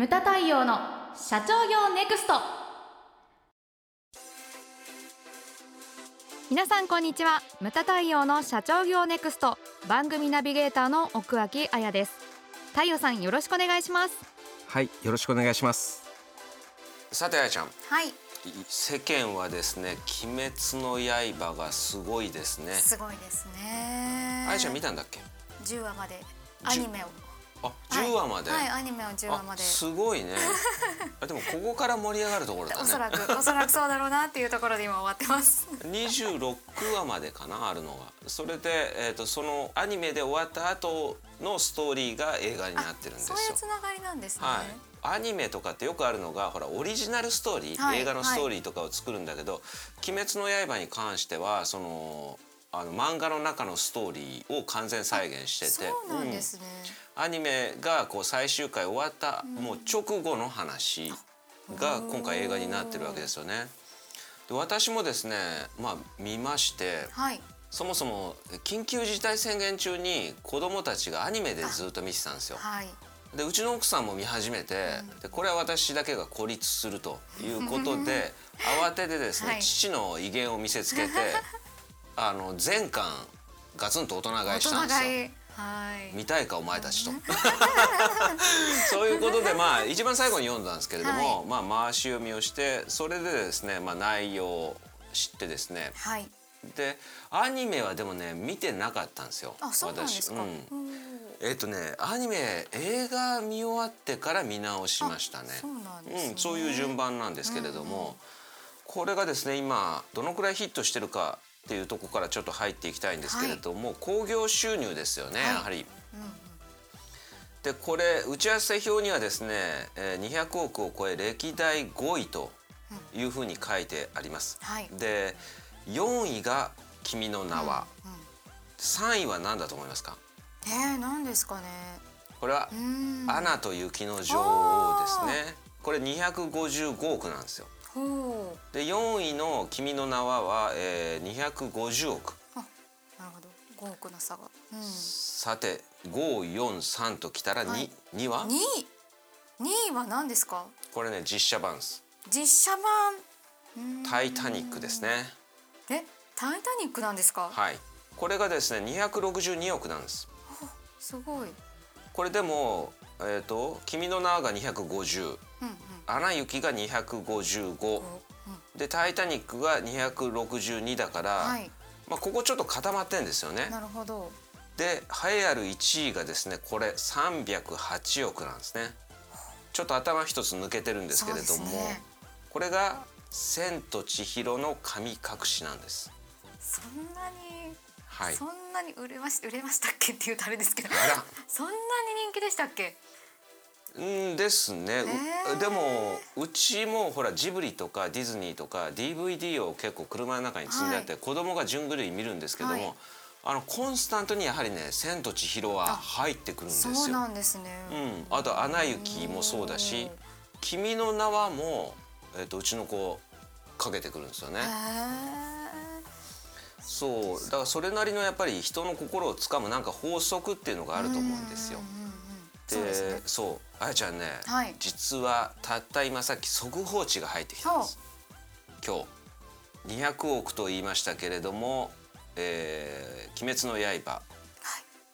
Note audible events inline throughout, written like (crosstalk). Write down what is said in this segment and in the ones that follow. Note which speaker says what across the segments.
Speaker 1: ムタ太陽の社長業ネクスト。皆さんこんにちは。ムタ太陽の社長業ネクスト。番組ナビゲーターの奥脇彩です。太陽さんよろしくお願いします。
Speaker 2: はいよろしくお願いします。さてあやちゃん。
Speaker 3: はい。
Speaker 2: 世間はですね鬼滅の刃がすごいですね。
Speaker 3: すごいですね。
Speaker 2: あやちゃん見たんだっけ
Speaker 3: ？10話まで。アニメを
Speaker 2: あ、10話まで、
Speaker 3: はい、アニメを10話まで。す
Speaker 2: ごいね。(laughs) あでもここから盛り上がるところだね。
Speaker 3: おそらくおそらくそうだろうなっていうところで今終わってます。(laughs)
Speaker 2: 26話までかなあるのが。それで、えーと、そのアニメで終わった後のストーリーが映画になってるんですよ。
Speaker 3: そういうつながりなんですね、
Speaker 2: はい。アニメとかってよくあるのがほらオリジナルストーリー、はい、映画のストーリーとかを作るんだけど「はい、鬼滅の刃」に関してはそのあの漫画の中のストーリーを完全再現してて
Speaker 3: ね、
Speaker 2: うん、アニメがこう最終回終わった、うん、もう直後の話が今回映画になってるわけですよね。で私もですね、まあ、見まして、はい、そもそも緊急事態宣言中に子供たちがアニメでずっと見てたんですよ。はい。でうちの奥さんも見始めて、でこれは私だけが孤立するということで慌ててですね、(laughs) はい、父の威厳を見せつけて (laughs) あの全巻ガツンと大人買いしたんですよ。はい、見たいかお前たちと。(laughs) そういうことでまあ一番最後に読んだんですけれども、はい、まあ回し読みをしてそれでですね、まあ、内容を知ってですね、はい、でアニメはでもね見てなかったんですよ
Speaker 3: 私。うん、
Speaker 2: えっ、ー、とねアニメ映画見終わってから見直しましたね。
Speaker 3: そうなんです、ね、
Speaker 2: うん、そういう順番なんですけれども、うんうん、これがですね今どのくらいヒットしてるかっていうとこからちょっと入っていきたいんですけれども、興、はい、行、収入ですよね、はい、やはり。うんでこれ打ち合わせ表にはですね200億を超え歴代5位というふうに書いてあります。はい、で4位が「君の名は」うんうん、3位は何だと思いますか？
Speaker 3: えー、何ですかね。
Speaker 2: これは「アナと雪の女王」ですね。これ255億なんですよで4位の「君の名は」は、えー、250億。
Speaker 3: なるほど。5億の差が、
Speaker 2: うん、さて543ときたら 2,、はい、2は
Speaker 3: ？2, 2位は何ですか？
Speaker 2: これね実写版です。
Speaker 3: 実写
Speaker 2: 版。タイタニックですね。
Speaker 3: えタイタニックなんですか？
Speaker 2: はい。これがですね262億なんです。
Speaker 3: すごい。
Speaker 2: これでもえっ、ー、と君の名が250、うんうん、アナ雪が255、うん、でタイタニックが262だから、はい、まあここちょっと固まってんですよね。
Speaker 3: なるほど。
Speaker 2: で栄えある1位がですねこれ308億なんですね。ちょっと頭一つ抜けてるんですけれども、ね、これが千と千尋の神隠しなんです。
Speaker 3: そんなに、はい、そんなに売れまし売れましたっけっていうとあれですけど。(laughs) そんなに人気でしたっけ？
Speaker 2: うんですね、え。ー、でもうちもほらジブリとかディズニーとか DVD を結構車の中に積んであって、はい、子供が順繰り見るんですけども、はい、あのコンスタントにやはりね「千と千尋」は入ってくるんですよ。
Speaker 3: そうなんですね、
Speaker 2: うん、あと「アナ雪」もそうだし「君の名は」もえーと、うちの子かけてくるんですよね。そう。だからそれなりのやっぱり人の心をつかむなんか法則っていうのがあると思うんですよ。でそうあやちゃんね、はい、実はたった今さっき速報値が入ってきたんです。今日。200億と言いましたけれども「えー、鬼滅の刃」は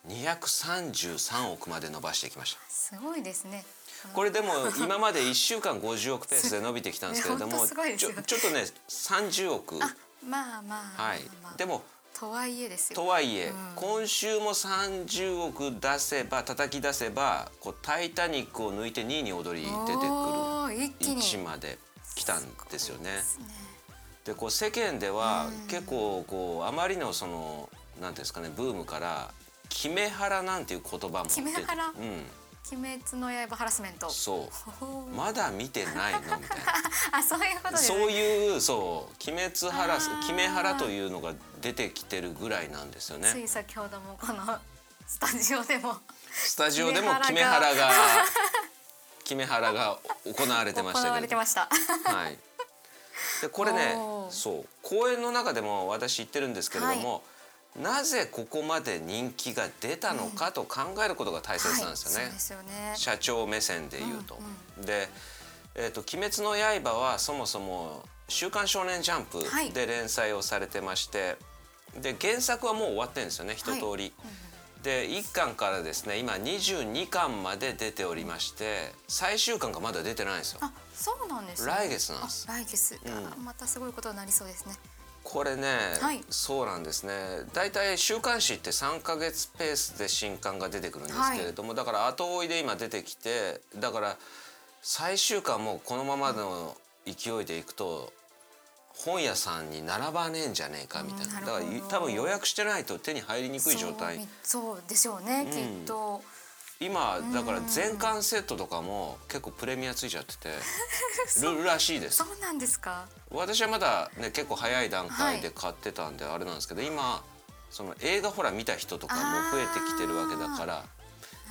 Speaker 2: い、233億まで伸ばしてきました。
Speaker 3: すごいですね。
Speaker 2: これでも (laughs) 今まで1週間50億ペースで伸びてきたんですけれどもちょちょっとね30億。
Speaker 3: まあまあま
Speaker 2: あ、はい、でも
Speaker 3: とはいえですよ。
Speaker 2: とはいえ、うん、今週も30億出せば叩き出せばこう「タイタニック」を抜いて2位に踊り出てくる位置まで来たんですよね。で、こう世間では結構こうあまりのそのなんですかねブームから「キメハラ」なんていう言葉も
Speaker 3: 出て、うん、鬼滅の刃ハラスメント。
Speaker 2: そう。まだ見てないのみたいな。(laughs)
Speaker 3: あそういうこと
Speaker 2: そういうそう鬼滅ハラス鬼滅ハラというのが出てきてるぐらいなんですよね。
Speaker 3: つい先ほどもこのスタジオでも。
Speaker 2: スタジオでも鬼滅ハラが。鬼滅ハラが行われてましたけど行
Speaker 3: われてました。
Speaker 2: はい。でこれねそう。公演の中でも私言ってるんですけれども、はいなぜここまで人気が出たのかと考えることが大切なんですよね。
Speaker 3: はい、よね
Speaker 2: 社長目線で言うと。うんうん、で、えーと「鬼滅の刃」はそもそも「週刊少年ジャンプ」で連載をされてまして、はい、で原作はもう終わってるんですよね一通り。はいで1巻からですね今22巻まで出ておりまして最終巻がまだ出てないんですよ。
Speaker 3: あそうなんです、
Speaker 2: ね、来月なんです。
Speaker 3: 来月、うん、またすごいことになりそうですね。
Speaker 2: これね、はい、そうなんですね。大体週刊誌って3か月ペースで新刊が出てくるんですけれども、はい、だから後追いで今出てきてだから最終巻もこのままの勢いでいくと本屋さんに並ばねえんじゃねえかみたいな、だから多分予約してないと手に入りにくい状態。
Speaker 3: そうでしょうね、うん、きっと。
Speaker 2: 今だから全巻セットとかも結構プレミアついちゃってて (laughs) るらしいです。
Speaker 3: そうなんですか？
Speaker 2: 私はまだね結構早い段階で買ってたんであれなんですけど、はい、今その映画ほら見た人とかも増えてきてるわけだから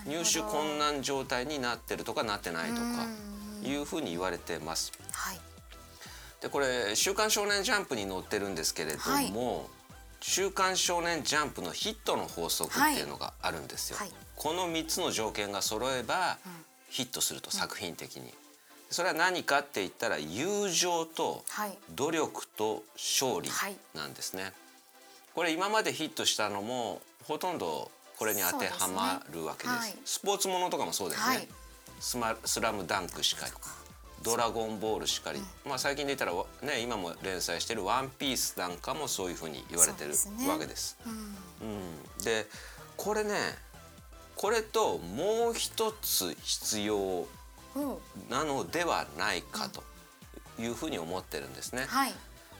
Speaker 2: 入手困難状態になってるとかなってないとかいうふうに言われてます。はい。でこれ「週刊少年ジャンプ」に載ってるんですけれども、はい、週刊少年ジャンプのヒットの法則っていうのがあるんですよ。はい、この3つの条件が揃えば、ヒットすると、作品的に。それは何かって言ったら友情と努力と勝利なんですね。これ今までヒットしたのもほとんどこれに当てはまるわけです。ですねはい、スポーツものとかもそうですね。はい、スマスラムダンクしかり。ドラゴンボールしかり、うん、まあ最近で言ったらね今も連載してるワンピースなんかもそういうふうに言われてるわけです。で、ねうんうん、でこれねこれともう一つ必要なのではないかというふうに思ってるんですね。はい、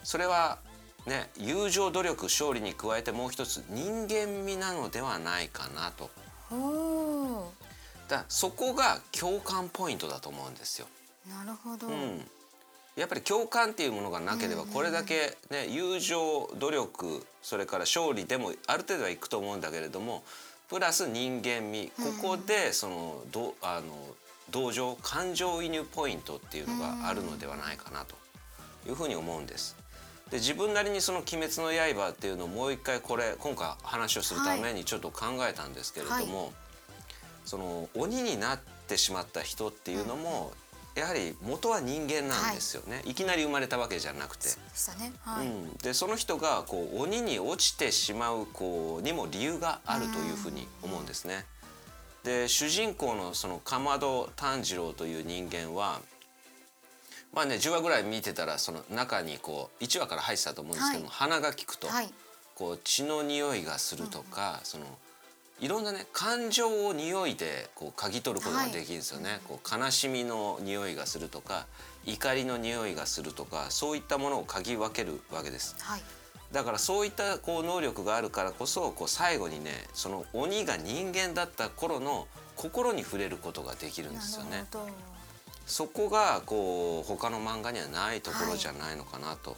Speaker 2: それはね友情努力勝利に加えてもう一つ人間味なのではないかなと。だそこが共感ポイントだと思うんですよ。
Speaker 3: なるほど、う
Speaker 2: ん、やっぱり共感っていうものがなければこれだけ、ね、友情努力それから勝利でもある程度はいくと思うんだけれどもプラス人間味。ここでそのどあの同情感情移入ポイントっていうのがあるのではないかなというふうに思うんです。で自分なりにその「鬼滅の刃」っていうのをもう一回これ今回話をするためにちょっと考えたんですけれども、はい、その鬼になってしまった人っていうのも、やはり元は人間なんですよね、はい、いきなり生まれたわけじゃなくて。
Speaker 3: そね。はい、
Speaker 2: うん、でその人がこう鬼に落ちてしまうこうにも理由があるというふうに思うんですね。で主人公のそのかまど炭治郎という人間はまあね10話ぐらい見てたらその中にこう1話から入ってたと思うんですけども、はい、鼻が利くと、はい、こう血の匂いがするとか、うん、そのいろんなね感情を匂いでこう嗅ぎ取ることができるんですよね、はい、こう悲しみの匂いがするとか怒りの匂いがするとかそういったものを嗅ぎ分けるわけです、はい、だからそういったこう能力があるからこそこう最後にねその鬼が人間だった頃の心に触れることができるんですよね。そこがこう他の漫画にはないところじゃないのかなと、は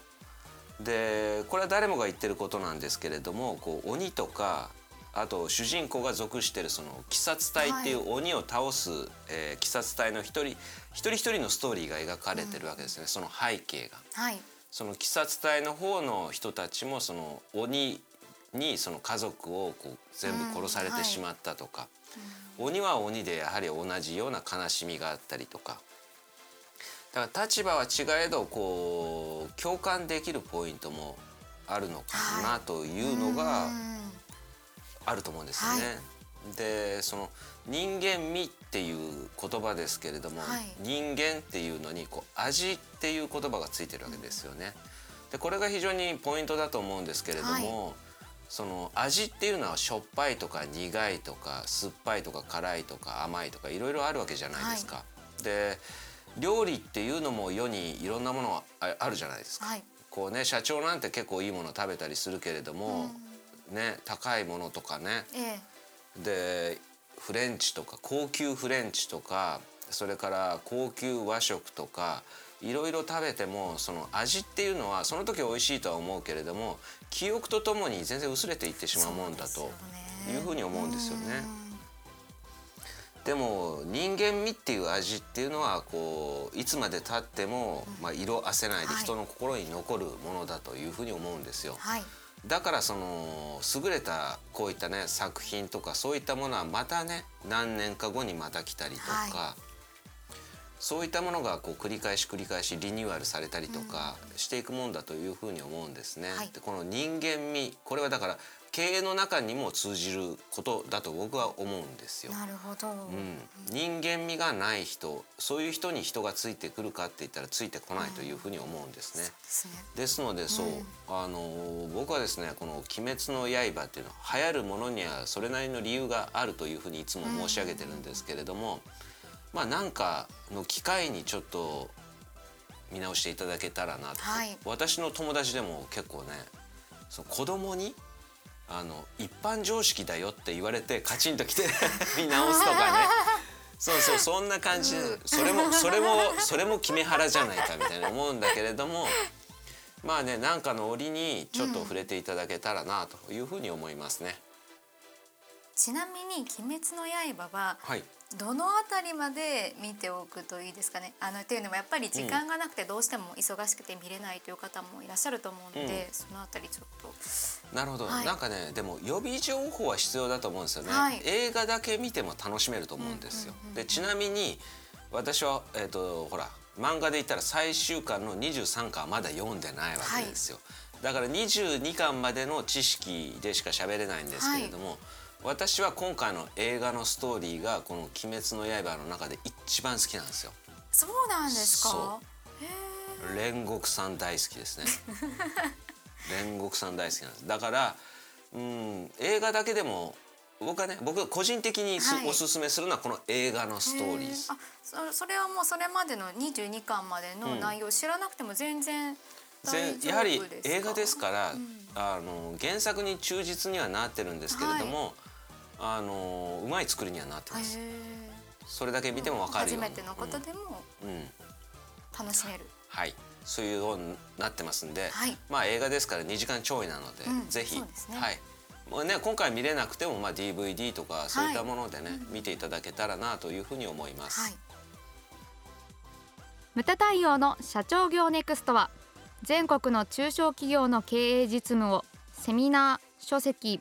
Speaker 2: い、でこれは誰もが言ってることなんですけれどもこう鬼とかあと主人公が属してるその鬼殺隊っていう鬼を倒す、はい、えー、鬼殺隊の一人一人一人のストーリーが描かれてるわけですね、うん、その背景が。はい、その鬼殺隊の方の人たちもその鬼にその家族をこう全部殺されてしまったとか、うんはい、鬼は鬼でやはり同じような悲しみがあったりとか。だから立場は違えどこう共感できるポイントもあるのかなというのが、はいあると思うんですよね。はい、でその人間味っていう言葉ですけれども、はい、人間っていうのにこう味っていう言葉がついてるわけですよね。でこれが非常にポイントだと思うんですけれども、はい、その味っていうのはしょっぱいとか苦いとか酸っぱいとか辛いとか甘いとかいろいろあるわけじゃないですか。で料理っていうのも世にいろんなものあるじゃないですか。こうね社長なんて結構いいもの食べたりするけれども、うんね高いものとかね、ええ、でフレンチとか高級フレンチとかそれから高級和食とかいろいろ食べてもその味っていうのはその時美味しいとは思うけれども記憶とともに全然薄れていってしまうもんだというふうに思うんですよね。でも人間味っていう味っていうのはこういつまでたっても、まあ、色あせないで人の心に残るものだというふうに思うんですよ。はいだからその優れたこういったね作品とかそういったものはまたね何年か後にまた来たりとか、はい、そういったものがこう繰り返し繰り返しリニューアルされたりとかしていくもんだというふうに思うんですね。はい、でこの人間味これはだから経営の中にも通じることだと僕は思うんですよ。
Speaker 3: なるほど、う
Speaker 2: ん、人間味がない人そういう人に人がついてくるかって言ったらついてこないというふうに思うんですね。うん、ですのでそう、うん、あの僕はですねこの「鬼滅の刃」っていうのは流行るものにはそれなりの理由があるというふうにいつも申し上げてるんですけれども、まあなんかの機会にちょっと見直していただけたらなと、はい、私の友達でも結構ねその子供にあの一般常識だよって言われてカチンときて (laughs) 見直すとかね。そうそうそんな感じ。でそれもそれもそれも決め腹じゃないかみたいな思うんだけれどもまあね何かの折にちょっと触れていただけたらなというふうに思いますね。
Speaker 3: ちなみに「鬼滅の刃は」はい、どのあたりまで見ておくといいですかね？あのっていうのもやっぱり時間がなくてどうしても忙しくて見れないという方もいらっしゃると思うので、うん、そのあたりちょっと。
Speaker 2: なるほど、はい、なんかねでも予備情報は必要だと思うんですよね、はい、映画だけ見ても楽しめると思うんですよ、でちなみに私はえっ、ー、とほら漫画で言ったら最終巻の23巻はまだ読んでないわけですよ、はい、だから22巻までの知識でしか喋れないんですけれども、私は今回の映画のストーリーがこの「鬼滅の刃」の中で一番好きなんですよ。
Speaker 3: そうなんですか？
Speaker 2: 煉獄さん大好きですね。(laughs) 煉獄さん大好きなんです。だからうん映画だけでも僕はね僕個人的にはい、おすすめするのはこの映画のストーリーです。あ
Speaker 3: そそれはもうそれまでの22巻までの内容を知らなくても全然、
Speaker 2: うん、やはり映画ですから、うん、あの原作に忠実にはなってるんですけれども、はいあのうまい作りにはなってます。それだけ見てもわかるよ
Speaker 3: う初めてのことでも、うん、楽しめる。
Speaker 2: はい。そういうようになってますんで、はい、まあ映画ですから2時間ちょいなので、うん、ぜひ、ね、はい。もうね今回見れなくてもまあ DVD とかそういったものでね、はい、見ていただけたらなというふうに思います。はい、
Speaker 1: 無駄対応の社長業ネクストは全国の中小企業の経営実務をセミナー、書籍、